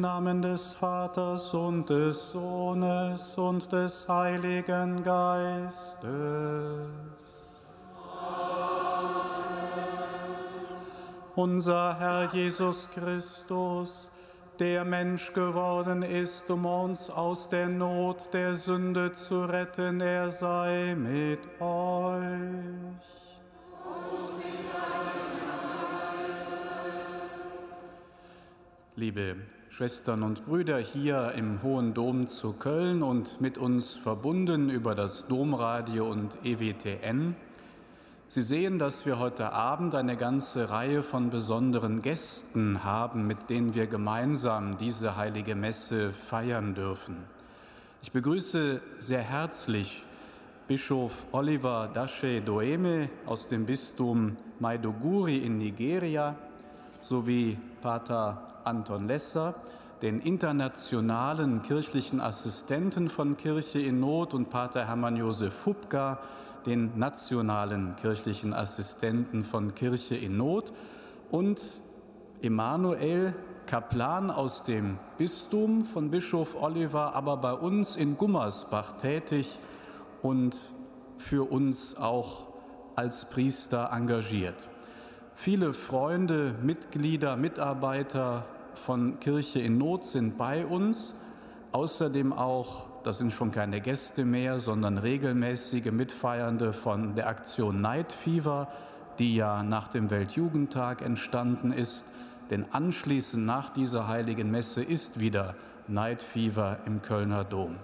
Namen des Vaters und des Sohnes und des Heiligen Geistes. Unser Herr Jesus Christus, der Mensch geworden ist, um uns aus der Not der Sünde zu retten, er sei mit euch. Liebe Schwestern und Brüder hier im Hohen Dom zu Köln und mit uns verbunden über das Domradio und EWTN. Sie sehen, dass wir heute Abend eine ganze Reihe von besonderen Gästen haben, mit denen wir gemeinsam diese heilige Messe feiern dürfen. Ich begrüße sehr herzlich Bischof Oliver Dashe Doeme aus dem Bistum Maiduguri in Nigeria sowie Pater Anton Lesser, den internationalen kirchlichen Assistenten von Kirche in Not und Pater Hermann Josef Hubka, den nationalen kirchlichen Assistenten von Kirche in Not und Emanuel, Kaplan aus dem Bistum von Bischof Oliver, aber bei uns in Gummersbach tätig und für uns auch als Priester engagiert. Viele Freunde, Mitglieder, Mitarbeiter von Kirche in Not sind bei uns. Außerdem auch, das sind schon keine Gäste mehr, sondern regelmäßige Mitfeiernde von der Aktion Night Fever, die ja nach dem Weltjugendtag entstanden ist. Denn anschließend nach dieser heiligen Messe ist wieder Night Fever im Kölner Dom.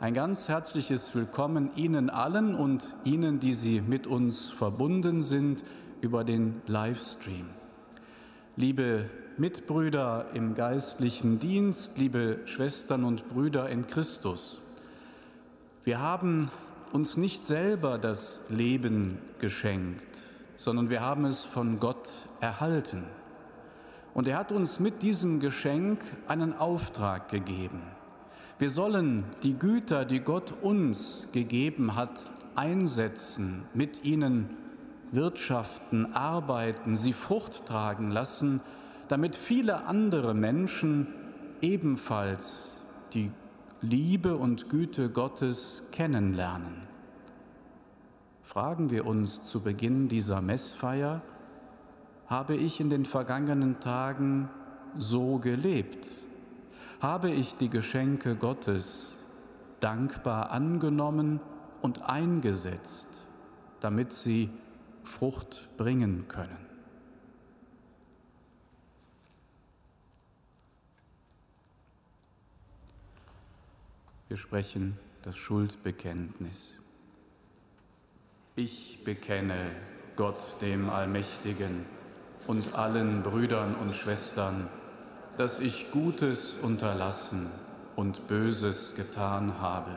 Ein ganz herzliches Willkommen Ihnen allen und Ihnen, die Sie mit uns verbunden sind über den Livestream. Liebe Mitbrüder im geistlichen Dienst, liebe Schwestern und Brüder in Christus. Wir haben uns nicht selber das Leben geschenkt, sondern wir haben es von Gott erhalten. Und er hat uns mit diesem Geschenk einen Auftrag gegeben. Wir sollen die Güter, die Gott uns gegeben hat, einsetzen, mit ihnen wirtschaften, arbeiten, sie Frucht tragen lassen, damit viele andere Menschen ebenfalls die Liebe und Güte Gottes kennenlernen. Fragen wir uns zu Beginn dieser Messfeier, habe ich in den vergangenen Tagen so gelebt? Habe ich die Geschenke Gottes dankbar angenommen und eingesetzt, damit sie Frucht bringen können? Wir sprechen das Schuldbekenntnis. Ich bekenne Gott dem Allmächtigen und allen Brüdern und Schwestern, dass ich Gutes unterlassen und Böses getan habe.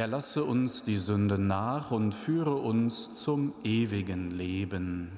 erlasse uns die Sünden nach und führe uns zum ewigen Leben.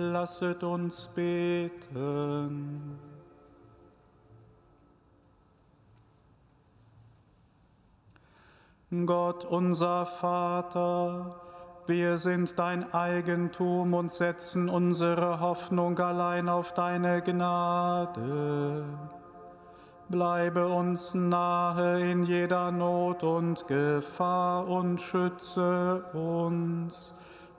Lasset uns beten. Gott unser Vater, wir sind dein Eigentum und setzen unsere Hoffnung allein auf deine Gnade. Bleibe uns nahe in jeder Not und Gefahr und schütze uns.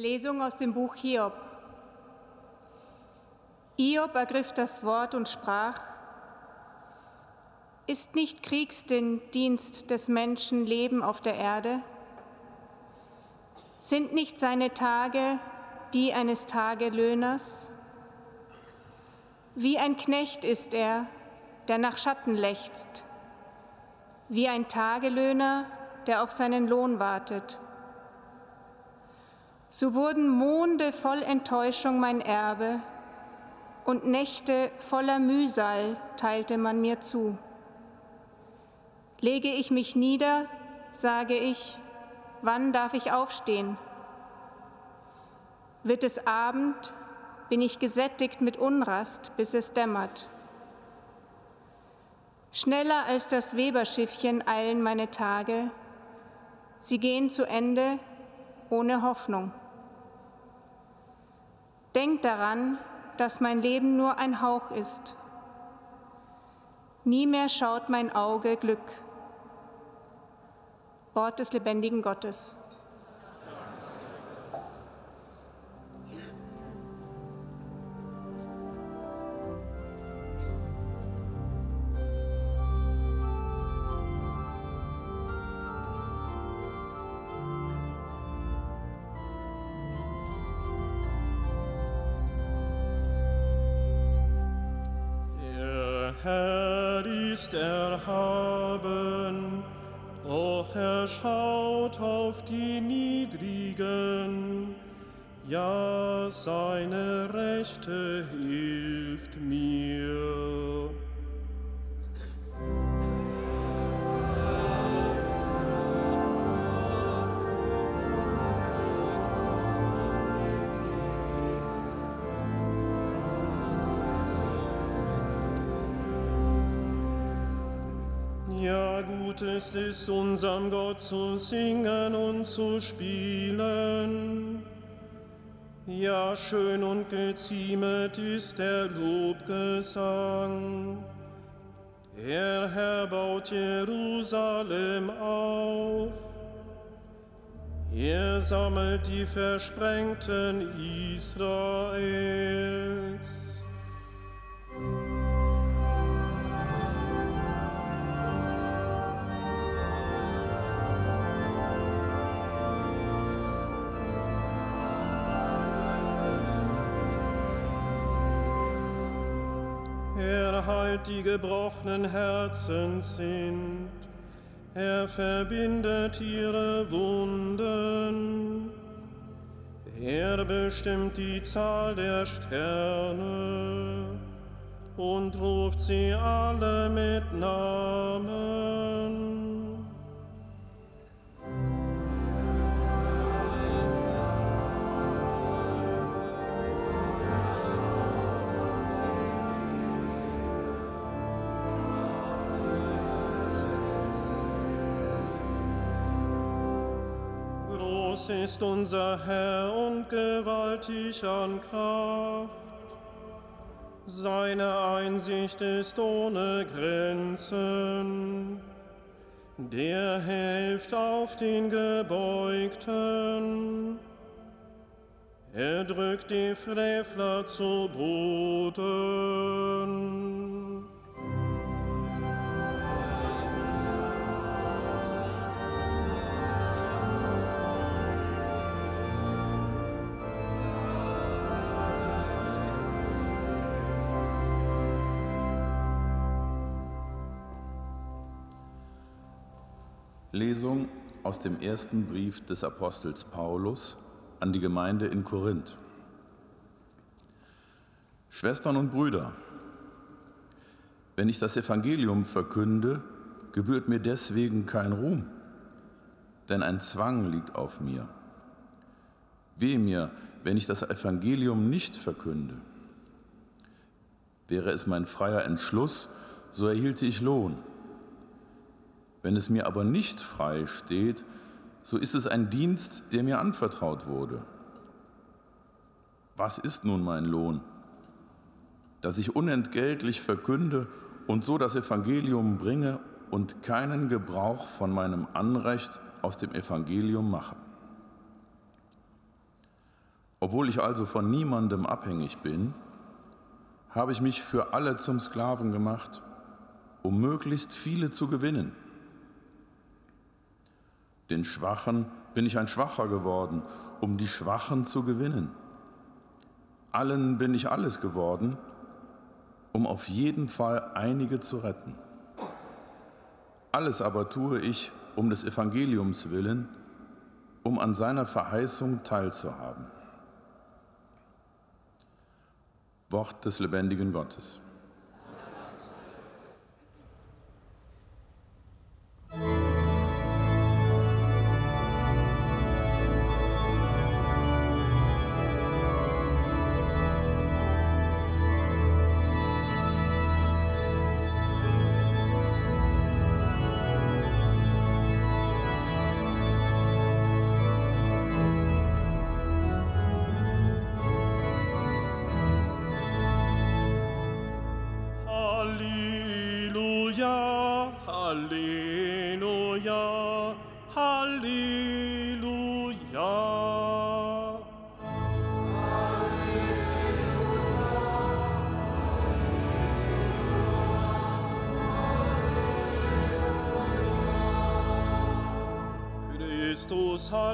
Lesung aus dem Buch Hiob. Hiob ergriff das Wort und sprach, Ist nicht Kriegsdienst des Menschen Leben auf der Erde? Sind nicht seine Tage die eines Tagelöhners? Wie ein Knecht ist er, der nach Schatten lechzt, wie ein Tagelöhner, der auf seinen Lohn wartet. So wurden Monde voll Enttäuschung mein Erbe und Nächte voller Mühsal teilte man mir zu. Lege ich mich nieder, sage ich, wann darf ich aufstehen? Wird es Abend, bin ich gesättigt mit Unrast, bis es dämmert. Schneller als das Weberschiffchen eilen meine Tage, sie gehen zu Ende ohne Hoffnung. Denk daran, dass mein Leben nur ein Hauch ist. Nie mehr schaut mein Auge Glück. Wort des lebendigen Gottes. Unserem Gott zu singen und zu spielen. Ja, schön und geziemet ist der Lobgesang. Der Herr baut Jerusalem auf. Er sammelt die Versprengten Israels. Die gebrochenen Herzen sind. Er verbindet ihre Wunden. Er bestimmt die Zahl der Sterne und ruft sie alle mit Namen. Groß ist unser Herr und gewaltig an Kraft. Seine Einsicht ist ohne Grenzen. Der hilft auf den Gebeugten. Er drückt die Frevler zu Boden. Lesung aus dem ersten Brief des Apostels Paulus an die Gemeinde in Korinth. Schwestern und Brüder, wenn ich das Evangelium verkünde, gebührt mir deswegen kein Ruhm, denn ein Zwang liegt auf mir. Wehe mir, wenn ich das Evangelium nicht verkünde. Wäre es mein freier Entschluss, so erhielte ich Lohn. Wenn es mir aber nicht frei steht, so ist es ein Dienst, der mir anvertraut wurde. Was ist nun mein Lohn? Dass ich unentgeltlich verkünde und so das Evangelium bringe und keinen Gebrauch von meinem Anrecht aus dem Evangelium mache. Obwohl ich also von niemandem abhängig bin, habe ich mich für alle zum Sklaven gemacht, um möglichst viele zu gewinnen. Den Schwachen bin ich ein Schwacher geworden, um die Schwachen zu gewinnen. Allen bin ich alles geworden, um auf jeden Fall einige zu retten. Alles aber tue ich um des Evangeliums willen, um an seiner Verheißung teilzuhaben. Wort des lebendigen Gottes.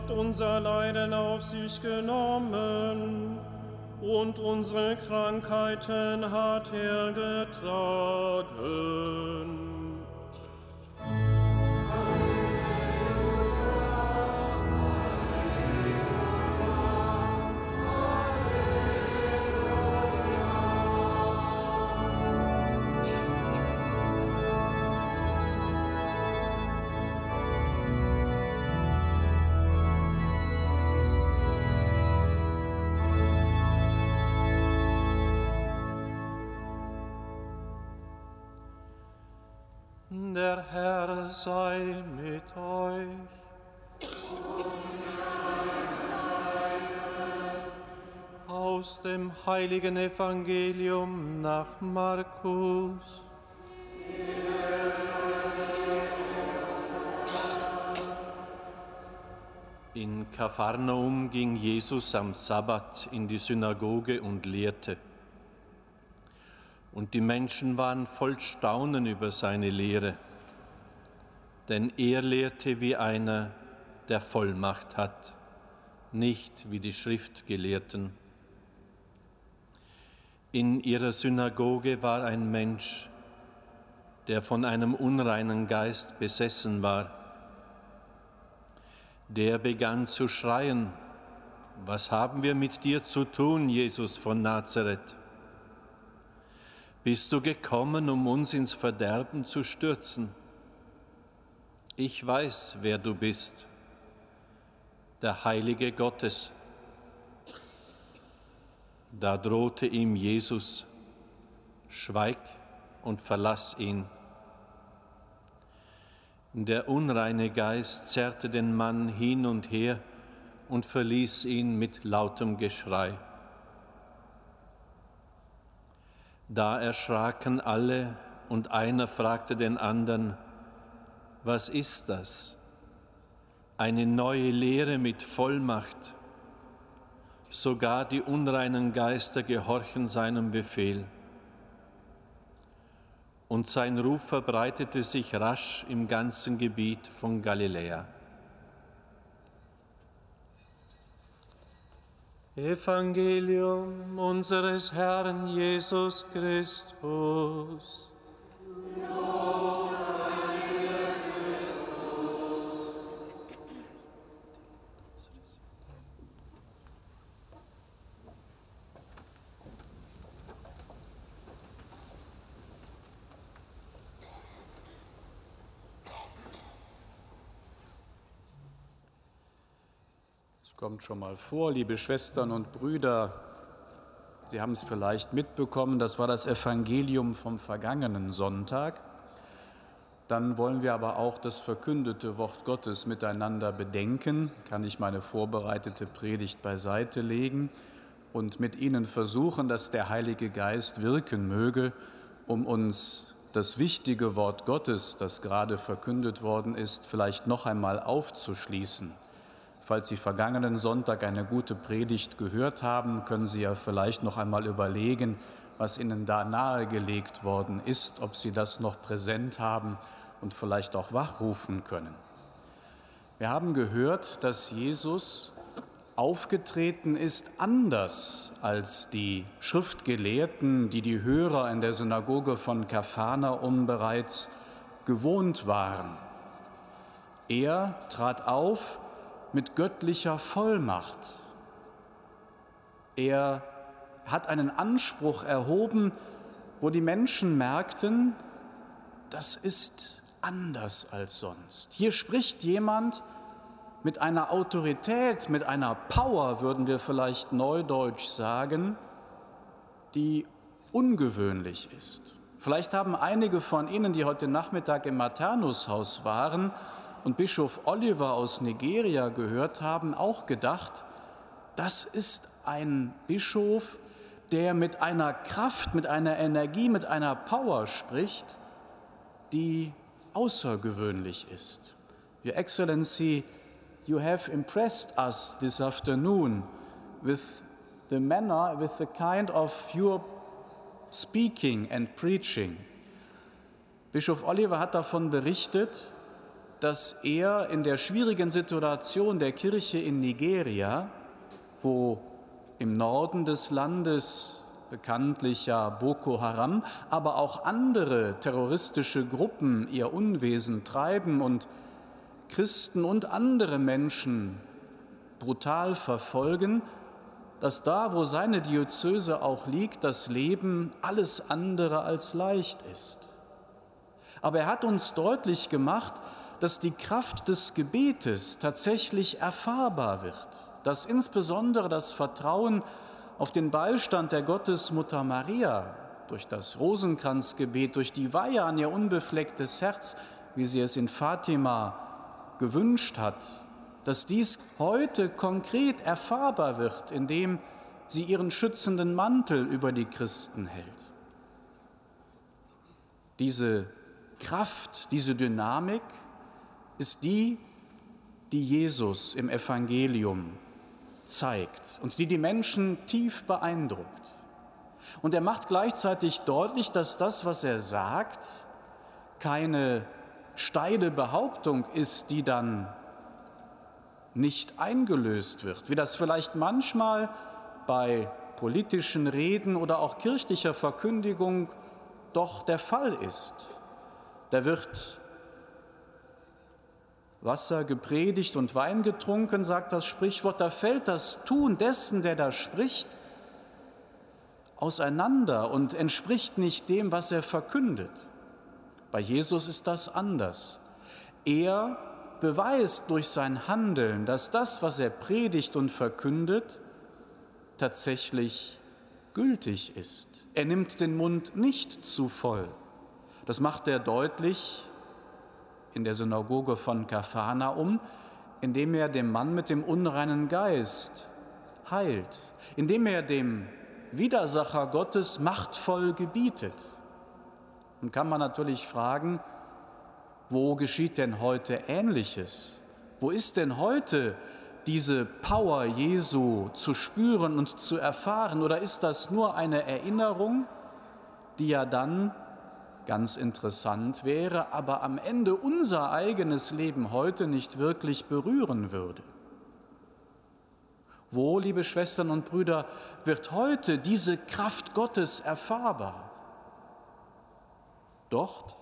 Hat unser Leiden auf sich genommen und unsere Krankheiten hat er getragen. Dem heiligen Evangelium nach Markus. In Kapharnaum ging Jesus am Sabbat in die Synagoge und lehrte. Und die Menschen waren voll Staunen über seine Lehre, denn er lehrte wie einer, der Vollmacht hat, nicht wie die Schriftgelehrten. In ihrer Synagoge war ein Mensch, der von einem unreinen Geist besessen war der begann zu schreien, was haben wir mit dir zu tun, Jesus von Nazareth? Bist du gekommen, um uns ins Verderben zu stürzen? Ich weiß, wer du bist, der Heilige Gottes. Da drohte ihm Jesus, schweig und verlass ihn. Der unreine Geist zerrte den Mann hin und her und verließ ihn mit lautem Geschrei. Da erschraken alle und einer fragte den anderen, was ist das? Eine neue Lehre mit Vollmacht. Sogar die unreinen Geister gehorchen seinem Befehl und sein Ruf verbreitete sich rasch im ganzen Gebiet von Galiläa. Evangelium unseres Herrn Jesus Christus. Los. Kommt schon mal vor, liebe Schwestern und Brüder. Sie haben es vielleicht mitbekommen, das war das Evangelium vom vergangenen Sonntag. Dann wollen wir aber auch das verkündete Wort Gottes miteinander bedenken. Kann ich meine vorbereitete Predigt beiseite legen und mit Ihnen versuchen, dass der Heilige Geist wirken möge, um uns das wichtige Wort Gottes, das gerade verkündet worden ist, vielleicht noch einmal aufzuschließen. Falls Sie vergangenen Sonntag eine gute Predigt gehört haben, können Sie ja vielleicht noch einmal überlegen, was Ihnen da nahegelegt worden ist, ob Sie das noch präsent haben und vielleicht auch wachrufen können. Wir haben gehört, dass Jesus aufgetreten ist anders als die Schriftgelehrten, die die Hörer in der Synagoge von Kapharnaum bereits gewohnt waren. Er trat auf mit göttlicher Vollmacht. Er hat einen Anspruch erhoben, wo die Menschen merkten, das ist anders als sonst. Hier spricht jemand mit einer Autorität, mit einer Power, würden wir vielleicht neudeutsch sagen, die ungewöhnlich ist. Vielleicht haben einige von Ihnen, die heute Nachmittag im Maternushaus waren, und Bischof Oliver aus Nigeria gehört haben, auch gedacht, das ist ein Bischof, der mit einer Kraft, mit einer Energie, mit einer Power spricht, die außergewöhnlich ist. Your Excellency, you have impressed us this afternoon with the manner, with the kind of your speaking and preaching. Bischof Oliver hat davon berichtet, dass er in der schwierigen Situation der Kirche in Nigeria, wo im Norden des Landes bekanntlich ja Boko Haram, aber auch andere terroristische Gruppen ihr Unwesen treiben und Christen und andere Menschen brutal verfolgen, dass da, wo seine Diözese auch liegt, das Leben alles andere als leicht ist. Aber er hat uns deutlich gemacht, dass die Kraft des Gebetes tatsächlich erfahrbar wird, dass insbesondere das Vertrauen auf den Beistand der Gottesmutter Maria durch das Rosenkranzgebet, durch die Weihe an ihr unbeflecktes Herz, wie sie es in Fatima gewünscht hat, dass dies heute konkret erfahrbar wird, indem sie ihren schützenden Mantel über die Christen hält. Diese Kraft, diese Dynamik ist die, die Jesus im Evangelium zeigt und die die Menschen tief beeindruckt. Und er macht gleichzeitig deutlich, dass das, was er sagt, keine steile Behauptung ist, die dann nicht eingelöst wird, wie das vielleicht manchmal bei politischen Reden oder auch kirchlicher Verkündigung doch der Fall ist. Da wird Wasser gepredigt und Wein getrunken, sagt das Sprichwort, da fällt das Tun dessen, der da spricht, auseinander und entspricht nicht dem, was er verkündet. Bei Jesus ist das anders. Er beweist durch sein Handeln, dass das, was er predigt und verkündet, tatsächlich gültig ist. Er nimmt den Mund nicht zu voll. Das macht er deutlich in der Synagoge von Kapharnaum, indem er dem Mann mit dem unreinen Geist heilt, indem er dem Widersacher Gottes machtvoll gebietet. Und kann man natürlich fragen, wo geschieht denn heute Ähnliches? Wo ist denn heute diese Power Jesu zu spüren und zu erfahren? Oder ist das nur eine Erinnerung, die ja dann ganz interessant wäre, aber am Ende unser eigenes Leben heute nicht wirklich berühren würde? Wo, liebe Schwestern und Brüder, wird heute diese Kraft Gottes erfahrbar? Dort,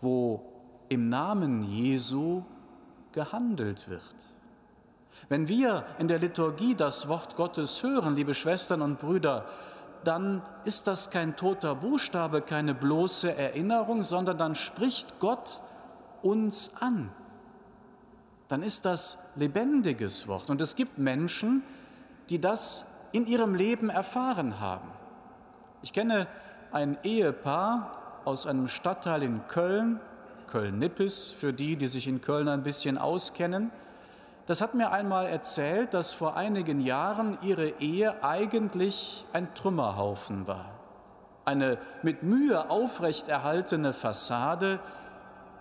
wo im Namen Jesu gehandelt wird. Wenn wir in der Liturgie das Wort Gottes hören, liebe Schwestern und Brüder, dann ist das kein toter Buchstabe, keine bloße Erinnerung, sondern dann spricht Gott uns an. Dann ist das lebendiges Wort. Und es gibt Menschen, die das in ihrem Leben erfahren haben. Ich kenne ein Ehepaar aus einem Stadtteil in Köln, Köln-Nippes, für die, die sich in Köln ein bisschen auskennen. Das hat mir einmal erzählt, dass vor einigen Jahren ihre Ehe eigentlich ein Trümmerhaufen war. Eine mit Mühe aufrechterhaltene Fassade,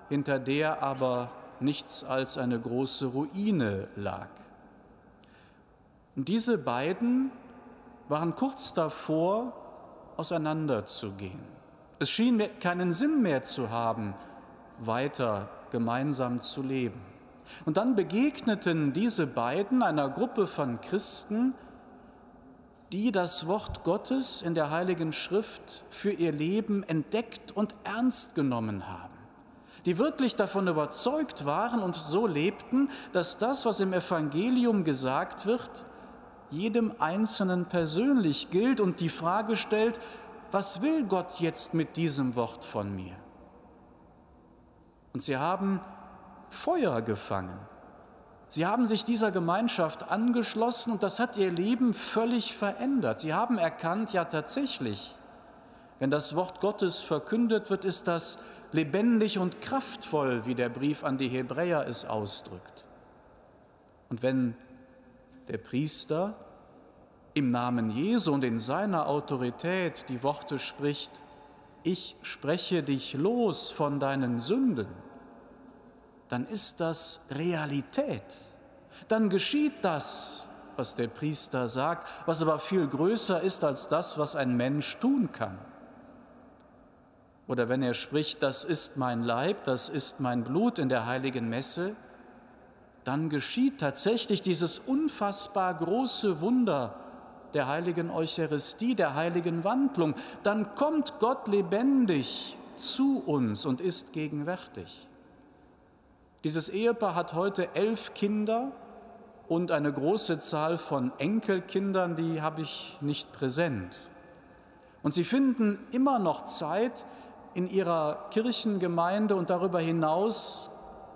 hinter der aber nichts als eine große Ruine lag. Und diese beiden waren kurz davor, auseinanderzugehen. Es schien keinen Sinn mehr zu haben, weiter gemeinsam zu leben. Und dann begegneten diese beiden einer Gruppe von Christen, die das Wort Gottes in der Heiligen Schrift für ihr Leben entdeckt und ernst genommen haben, die wirklich davon überzeugt waren und so lebten, dass das, was im Evangelium gesagt wird, jedem Einzelnen persönlich gilt und die Frage stellt, was will Gott jetzt mit diesem Wort von mir? Und sie haben Feuer gefangen. Sie haben sich dieser Gemeinschaft angeschlossen und das hat ihr Leben völlig verändert. Sie haben erkannt, ja tatsächlich, wenn das Wort Gottes verkündet wird, ist das lebendig und kraftvoll, wie der Brief an die Hebräer es ausdrückt. Und wenn der Priester im Namen Jesu und in seiner Autorität die Worte spricht, ich spreche dich los von deinen Sünden, dann ist das Realität. Dann geschieht das, was der Priester sagt, was aber viel größer ist als das, was ein Mensch tun kann. Oder wenn er spricht, das ist mein Leib, das ist mein Blut in der heiligen Messe, dann geschieht tatsächlich dieses unfassbar große Wunder der heiligen Eucharistie, der heiligen Wandlung. Dann kommt Gott lebendig zu uns und ist gegenwärtig. Dieses Ehepaar hat heute elf Kinder und eine große Zahl von Enkelkindern, die habe ich nicht präsent. Und sie finden immer noch Zeit, in ihrer Kirchengemeinde und darüber hinaus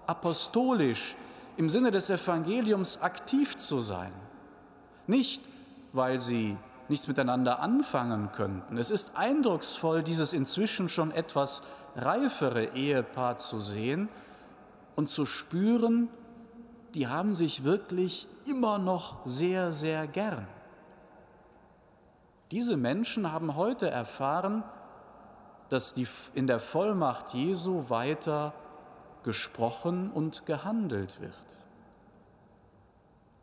apostolisch im Sinne des Evangeliums aktiv zu sein. Nicht, weil sie nichts miteinander anfangen könnten. Es ist eindrucksvoll, dieses inzwischen schon etwas reifere Ehepaar zu sehen und zu spüren, die haben sich wirklich immer noch sehr, sehr gern. Diese Menschen haben heute erfahren, dass die in der Vollmacht Jesu weiter gesprochen und gehandelt wird.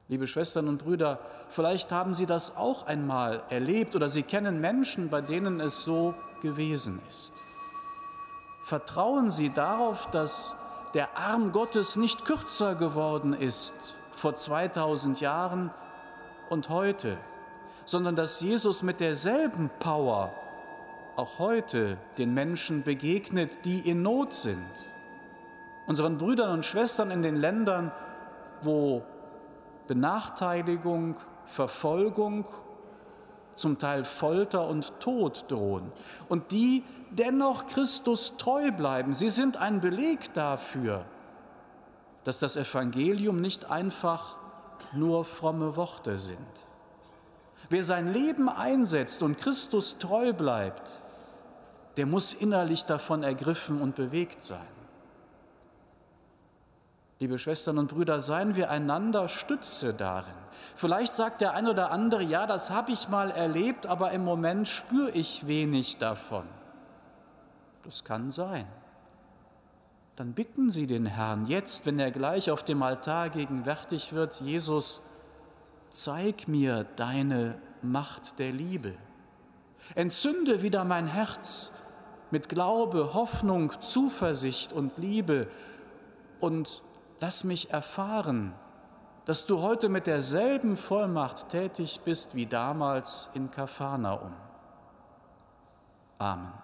Liebe Schwestern und Brüder, vielleicht haben Sie das auch einmal erlebt oder Sie kennen Menschen, bei denen es so gewesen ist. Vertrauen Sie darauf, dass der Arm Gottes nicht kürzer geworden ist vor 2000 Jahren und heute, sondern dass Jesus mit derselben Power auch heute den Menschen begegnet, die in Not sind. Unseren Brüdern und Schwestern in den Ländern, wo Benachteiligung, Verfolgung, zum Teil Folter und Tod drohen. Und die dennoch Christus treu bleiben. Sie sind ein Beleg dafür, dass das Evangelium nicht einfach nur fromme Worte sind. Wer sein Leben einsetzt und Christus treu bleibt, der muss innerlich davon ergriffen und bewegt sein. Liebe Schwestern und Brüder, seien wir einander Stütze darin. Vielleicht sagt der eine oder andere, ja, das habe ich mal erlebt, aber im Moment spüre ich wenig davon. Das kann sein. Dann bitten Sie den Herrn jetzt, wenn er gleich auf dem Altar gegenwärtig wird, Jesus, zeig mir deine Macht der Liebe. Entzünde wieder mein Herz mit Glaube, Hoffnung, Zuversicht und Liebe und lass mich erfahren, dass du heute mit derselben Vollmacht tätig bist wie damals in Kapharnaum. Amen.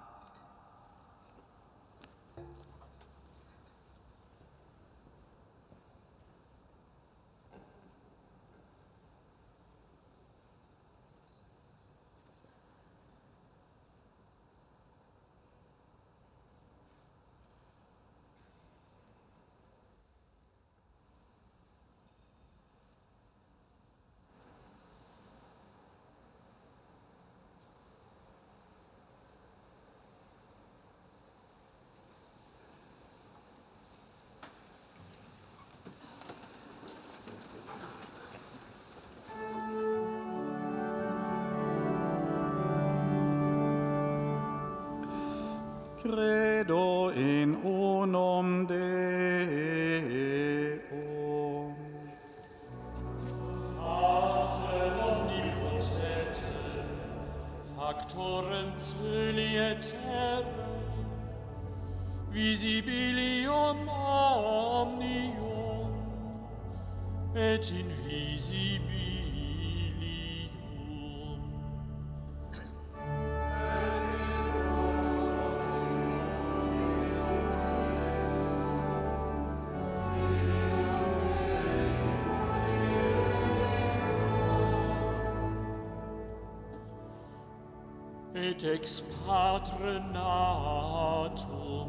et ex patre natum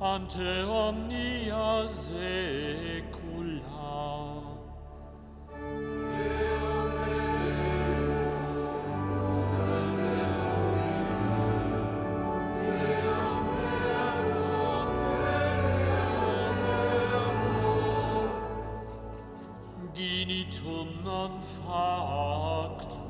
ante omnia saecula. Genitum non factum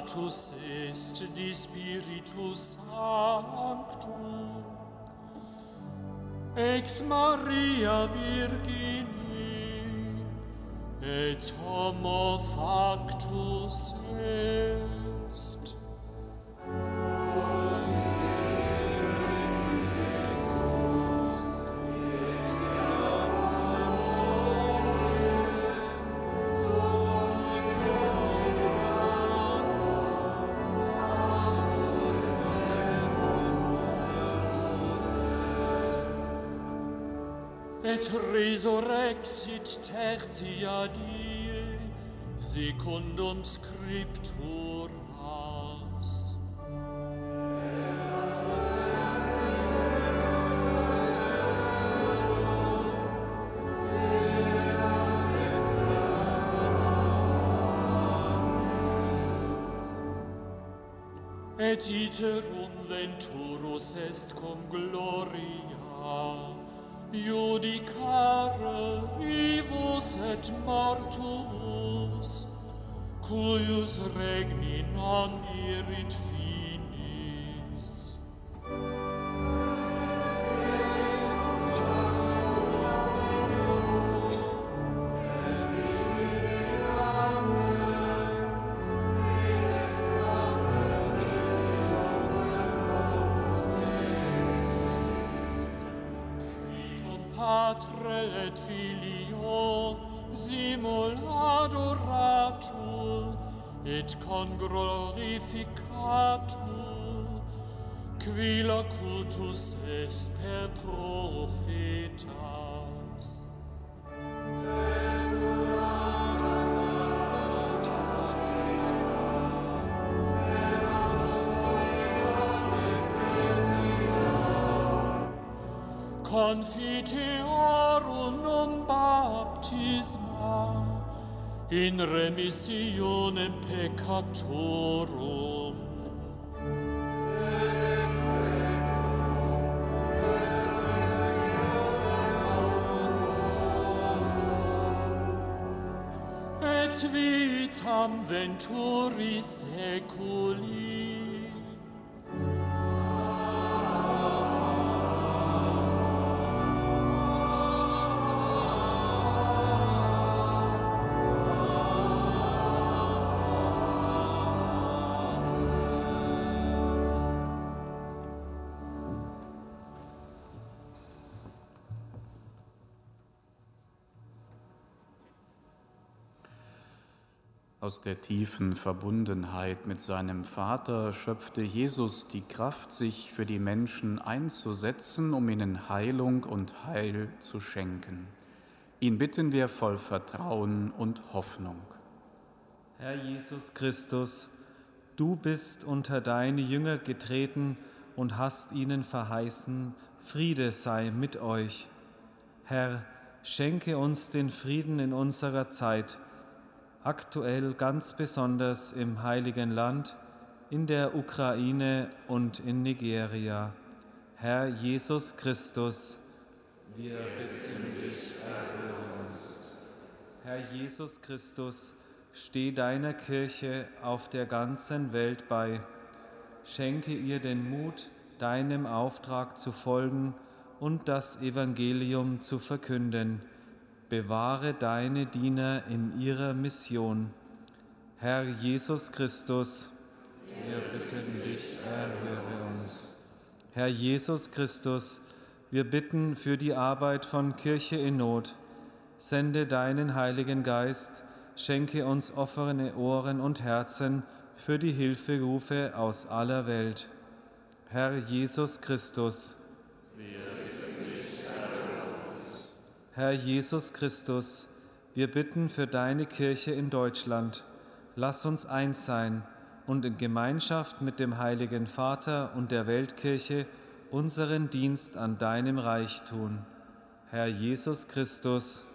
incarnatus est di Spiritus Sanctum. Ex Maria Virgini et homo factus est et resurrexit tertia die secundum scripturas. Et iterum venturus est cum gloria judicare vivus et mortuus, cuius regni non irit fi Patre et Filio simul adoratur et conglorificatur qui locutus est per prophetas. Confiteorum baptisma in remissionem peccatorum. Et vitam venturi seculi Aus der tiefen Verbundenheit mit seinem Vater schöpfte Jesus die Kraft, sich für die Menschen einzusetzen, um ihnen Heilung und Heil zu schenken. Ihn bitten wir voll Vertrauen und Hoffnung. Herr Jesus Christus, du bist unter deine Jünger getreten und hast ihnen verheißen, Friede sei mit euch. Herr, schenke uns den Frieden in unserer Zeit, aktuell ganz besonders im heiligen Land, in der Ukraine und in Nigeria. Herr Jesus Christus, wir bitten dich, erhöre uns. Herr Jesus Christus, steh deiner Kirche auf der ganzen Welt bei. Schenke ihr den Mut, deinem Auftrag zu folgen und das Evangelium zu verkünden. Bewahre deine Diener in ihrer Mission. Herr Jesus Christus, wir bitten dich, erhöre uns. Herr Jesus Christus, wir bitten für die Arbeit von Kirche in Not. Sende deinen Heiligen Geist, schenke uns offene Ohren und Herzen für die Hilferufe aus aller Welt. Herr Jesus Christus, Herr Jesus Christus, wir bitten für deine Kirche in Deutschland. Lass uns eins sein und in Gemeinschaft mit dem Heiligen Vater und der Weltkirche unseren Dienst an deinem Reich tun. Herr Jesus Christus,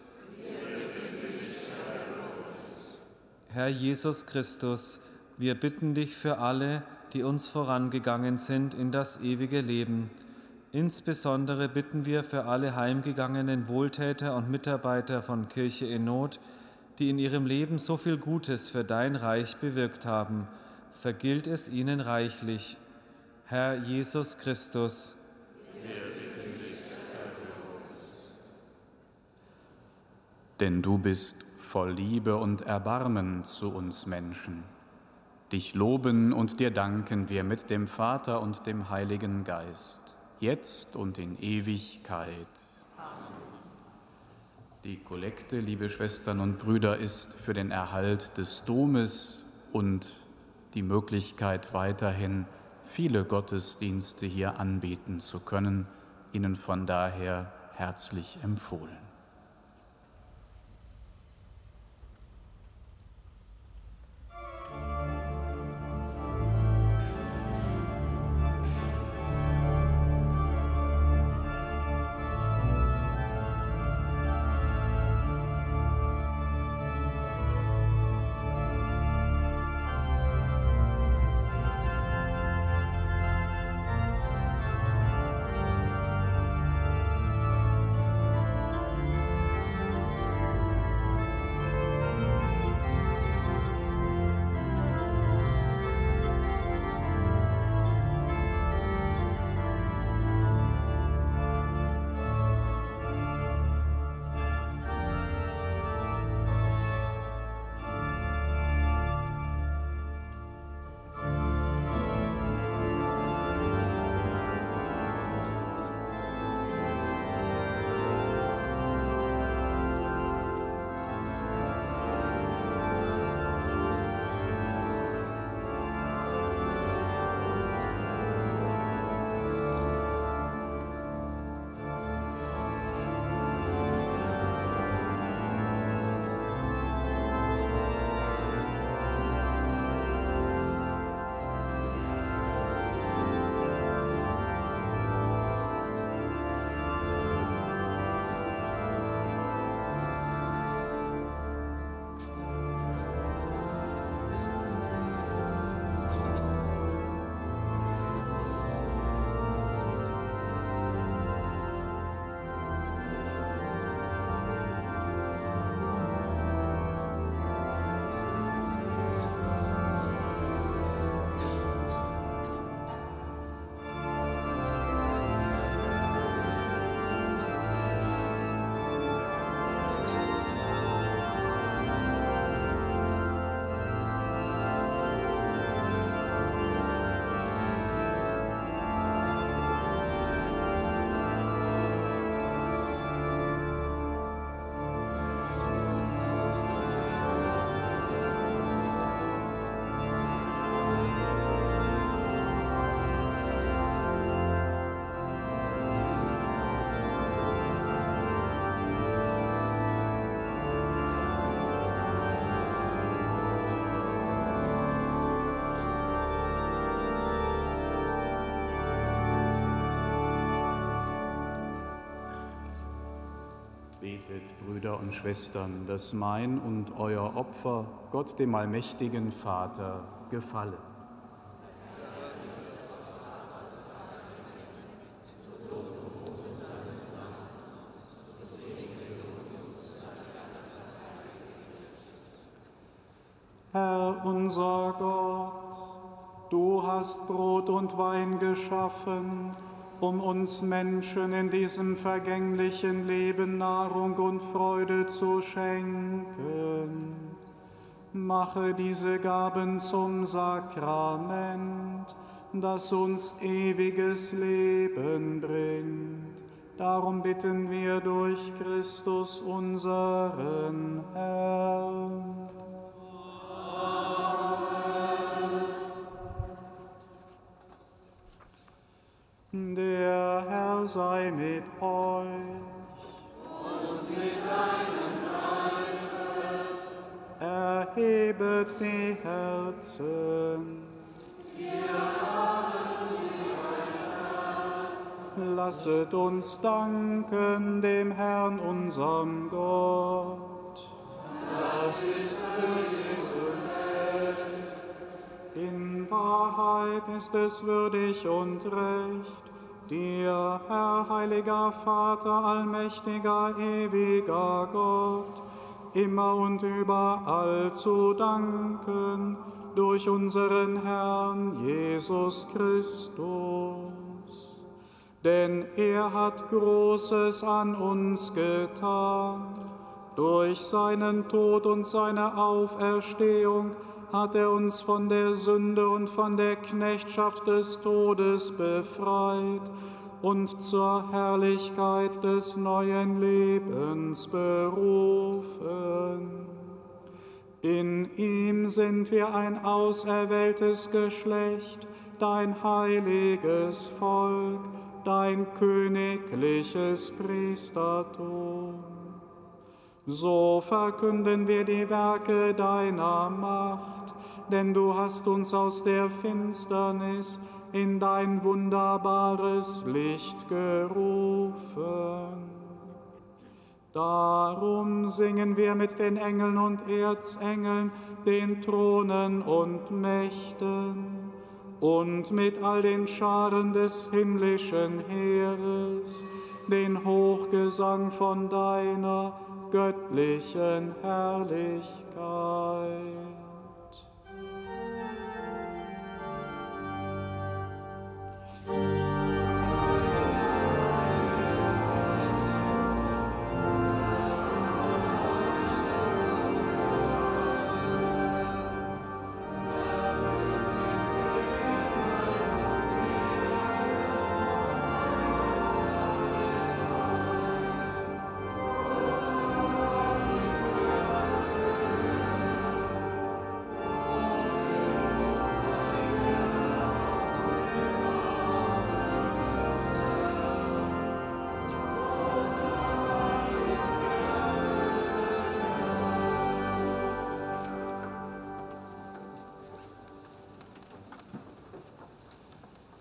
Herr Jesus Christus, wir bitten dich für alle, die uns vorangegangen sind in das ewige Leben. Insbesondere bitten wir für alle heimgegangenen Wohltäter und Mitarbeiter von Kirche in Not, die in ihrem Leben so viel Gutes für dein Reich bewirkt haben. Vergilt es ihnen reichlich. Herr Jesus Christus, Denn du bist voll Liebe und Erbarmen zu uns Menschen. Dich loben und dir danken wir mit dem Vater und dem Heiligen Geist, jetzt und in Ewigkeit. Die Kollekte, liebe Schwestern und Brüder, ist für den Erhalt des Domes und die Möglichkeit weiterhin viele Gottesdienste hier anbieten zu können. Ihnen von daher herzlich empfohlen. Betet, Brüder und Schwestern, dass mein und euer Opfer Gott dem allmächtigen Vater gefalle. Herr unser Gott, du hast Brot und Wein geschaffen, um uns Menschen in diesem vergänglichen Leben Nahrung und Freude zu schenken. Mache diese Gaben zum Sakrament, das uns ewiges Leben bringt. Darum bitten wir durch Christus unseren Herrn. Der Herr sei mit euch. Und mit deinem Geiste. Erhebet die Herzen. Lasset uns danken dem Herrn, unserem Gott. Das ist würdig und recht. In Wahrheit ist es würdig und recht Dir, Herr, heiliger Vater, allmächtiger, ewiger Gott, immer und überall zu danken durch unseren Herrn Jesus Christus. Denn er hat Großes an uns getan. Durch seinen Tod und seine Auferstehung hat er uns von der Sünde und von der Knechtschaft des Todes befreit und zur Herrlichkeit des neuen Lebens berufen. In ihm sind wir ein auserwähltes Geschlecht, dein heiliges Volk, dein königliches Priestertum. So verkünden wir die Werke deiner Macht, denn du hast uns aus der Finsternis in dein wunderbares Licht gerufen. Darum singen wir mit den Engeln und Erzengeln, den Thronen und Mächten und mit all den Scharen des himmlischen Heeres den Hochgesang von deiner göttlichen Herrlichkeit.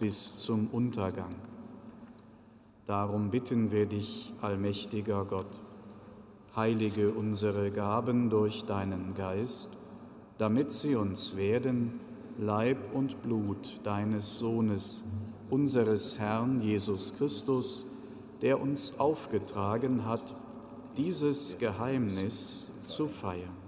bis zum Untergang. Darum bitten wir dich, allmächtiger Gott, heilige unsere Gaben durch deinen Geist, damit sie uns werden Leib und Blut deines Sohnes, unseres Herrn Jesus Christus, der uns aufgetragen hat, dieses Geheimnis zu feiern.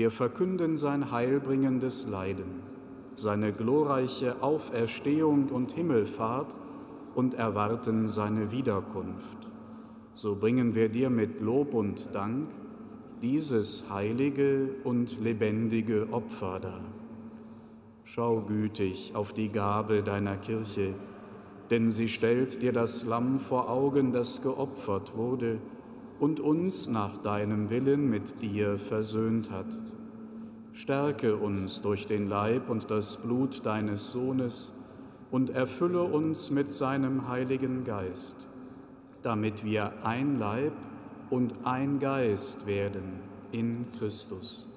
wir verkünden sein heilbringendes Leiden, seine glorreiche Auferstehung und Himmelfahrt und erwarten seine Wiederkunft. So bringen wir dir mit Lob und Dank dieses heilige und lebendige Opfer dar. Schau gütig auf die Gabe deiner Kirche, denn sie stellt dir das Lamm vor Augen, das geopfert wurde und uns nach deinem Willen mit dir versöhnt hat. Stärke uns durch den Leib und das Blut deines Sohnes und erfülle uns mit seinem Heiligen Geist, damit wir ein Leib und ein Geist werden in Christus.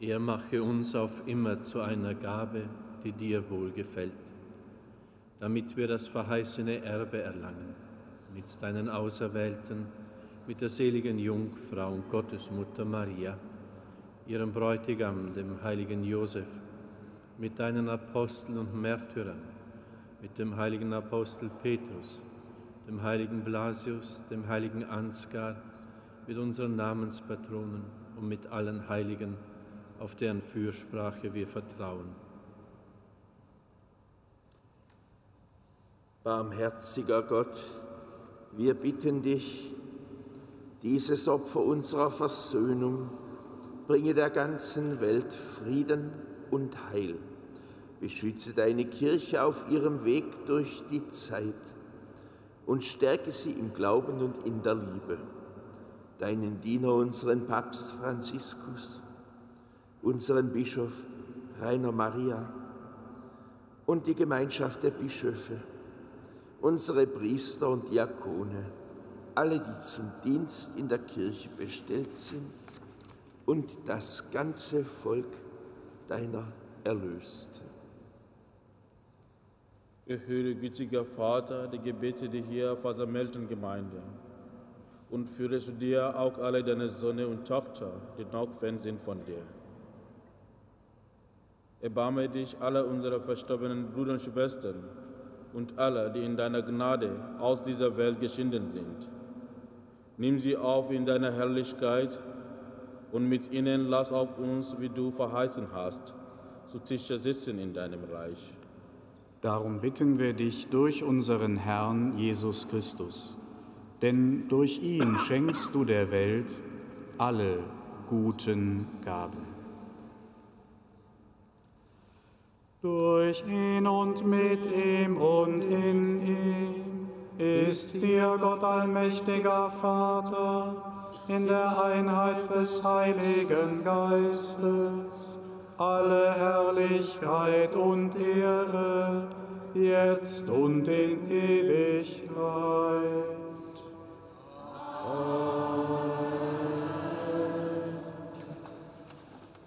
Er mache uns auf immer zu einer Gabe, die dir wohlgefällt, damit wir das verheißene Erbe erlangen, mit deinen Auserwählten, mit der seligen Jungfrau und Gottesmutter Maria, ihrem Bräutigam, dem heiligen Josef, mit deinen Aposteln und Märtyrern, mit dem heiligen Apostel Petrus, dem heiligen Blasius, dem heiligen Ansgar, mit unseren Namenspatronen und mit allen Heiligen, auf deren Fürsprache wir vertrauen. Barmherziger Gott, wir bitten dich, dieses Opfer unserer Versöhnung bringe der ganzen Welt Frieden und Heil. Beschütze deine Kirche auf ihrem Weg durch die Zeit und stärke sie im Glauben und in der Liebe. Deinen Diener, unseren Papst Franziskus, unseren Bischof Rainer Maria und die Gemeinschaft der Bischöfe, unsere Priester und Diakone, alle, die zum Dienst in der Kirche bestellt sind und das ganze Volk deiner Erlösten. Erhöre, gütiger Vater, die Gebete der hier versammelten Gemeinde und führe zu dir auch alle deine Söhne und Tochter, die noch fern sind von dir Erbarme dich aller unserer verstorbenen Brüder und Schwestern und aller, die in deiner Gnade aus dieser Welt geschieden sind. Nimm sie auf in deiner Herrlichkeit und mit ihnen lass auch uns, wie du verheißen hast, zu Tische sitzen in deinem Reich. Darum bitten wir dich durch unseren Herrn Jesus Christus, denn durch ihn schenkst du der Welt alle guten Gaben. Durch ihn und mit ihm und in ihm ist dir Gott allmächtiger Vater in der Einheit des Heiligen Geistes alle Herrlichkeit und Ehre, jetzt und in Ewigkeit.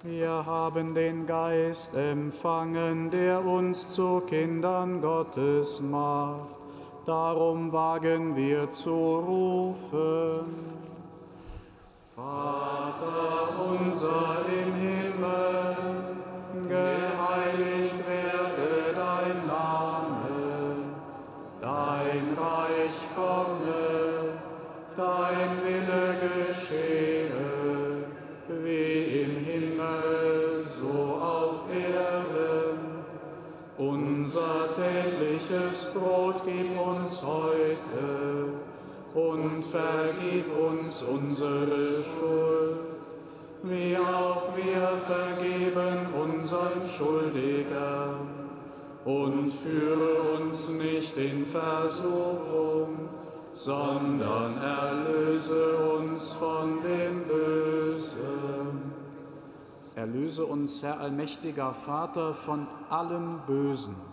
Wir haben den Geist empfangen, der uns zu Kindern Gottes macht. Darum wagen wir zu rufen. Vater unser im Himmel, geheiligt werde dein Name, dein Reich komme, dein Wille geschehe Unser tägliches Brot gib uns heute und vergib uns unsere Schuld, wie auch wir vergeben unseren Schuldigern. Und führe uns nicht in Versuchung, sondern erlöse uns von dem Bösen. Erlöse uns, Herr allmächtiger Vater, von allem Bösen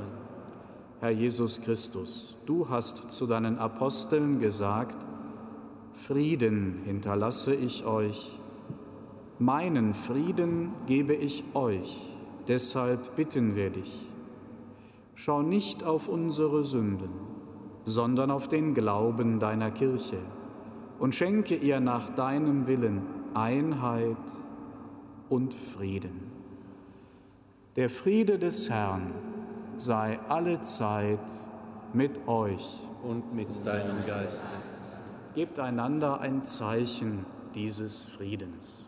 Herr Jesus Christus, du hast zu deinen Aposteln gesagt, Frieden hinterlasse ich euch, meinen Frieden gebe ich euch, deshalb bitten wir dich. Schau nicht auf unsere Sünden, sondern auf den Glauben deiner Kirche und schenke ihr nach deinem Willen Einheit und Frieden Der Friede des Herrn sei alle Zeit mit euch. Und mit deinem Geist. Gebt einander ein Zeichen dieses Friedens.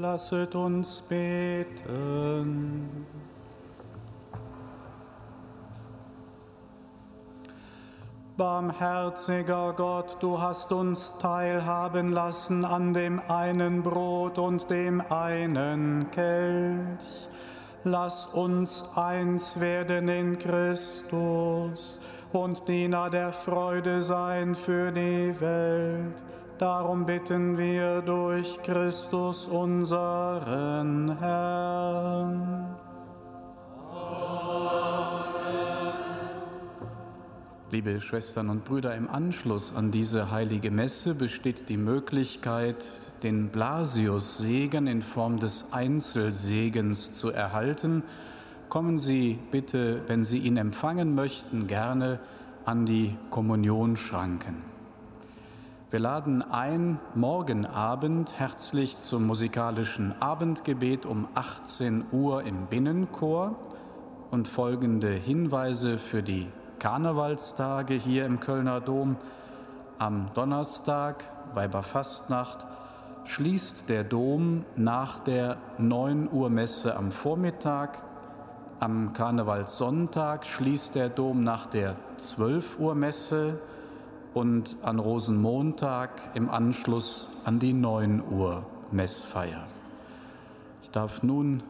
Lasset uns beten. Barmherziger Gott, du hast uns teilhaben lassen an dem einen Brot und dem einen Kelch. Lass uns eins werden in Christus und Diener der Freude sein für die Welt. Darum bitten wir durch Christus unseren Herrn. Liebe Schwestern und Brüder, im Anschluss an diese heilige Messe besteht die Möglichkeit, den Blasius-Segen in Form des Einzelsegens zu erhalten. Kommen Sie bitte, wenn Sie ihn empfangen möchten, gerne an die Kommunionschranken. Wir laden ein, morgen Abend herzlich zum musikalischen Abendgebet um 18 Uhr im Binnenchor und folgende Hinweise für die Karnevalstage hier im Kölner Dom. Am Donnerstag, Weiberfastnacht, schließt der Dom nach der 9 Uhr Messe am Vormittag. Am Karnevalssonntag schließt der Dom nach der 12 Uhr Messe und an Rosenmontag im Anschluss an die 9 Uhr Messfeier. Ich darf nun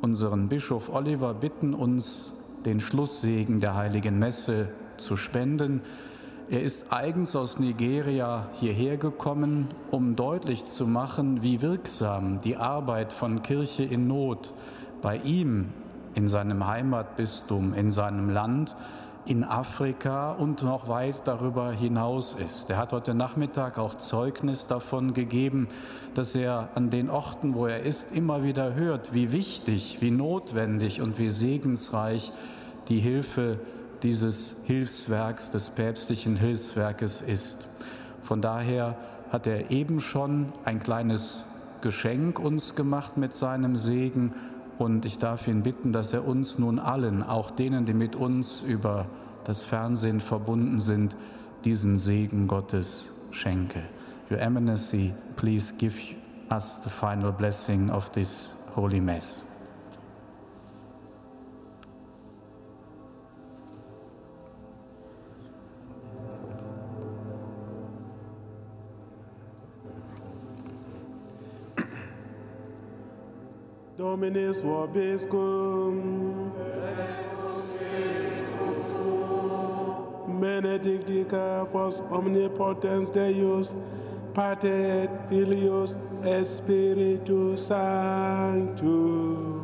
unseren Bischof Oliver bitten, uns den Schlusssegen der heiligen Messe zu spenden. Er ist eigens aus Nigeria hierher gekommen, um deutlich zu machen, wie wirksam die Arbeit von Kirche in Not bei ihm in seinem Heimatbistum, in seinem Land, in Afrika und noch weit darüber hinaus ist. Er hat heute Nachmittag auch Zeugnis davon gegeben, dass er an den Orten, wo er ist, immer wieder hört, wie wichtig, wie notwendig und wie segensreich die Hilfe dieses Hilfswerks, des päpstlichen Hilfswerkes ist. Von daher hat er eben schon ein kleines Geschenk uns gemacht mit seinem Segen und ich darf ihn bitten, dass er uns nun allen, auch denen, die mit uns über das Fernsehen verbunden sind, diesen Segen Gottes schenke. Your Eminency, please give us the final blessing of this Holy Mass. Dominus vobiscum. Benedictica vos omnipotens Deus, Pater, Filius, Spiritus Sanctus.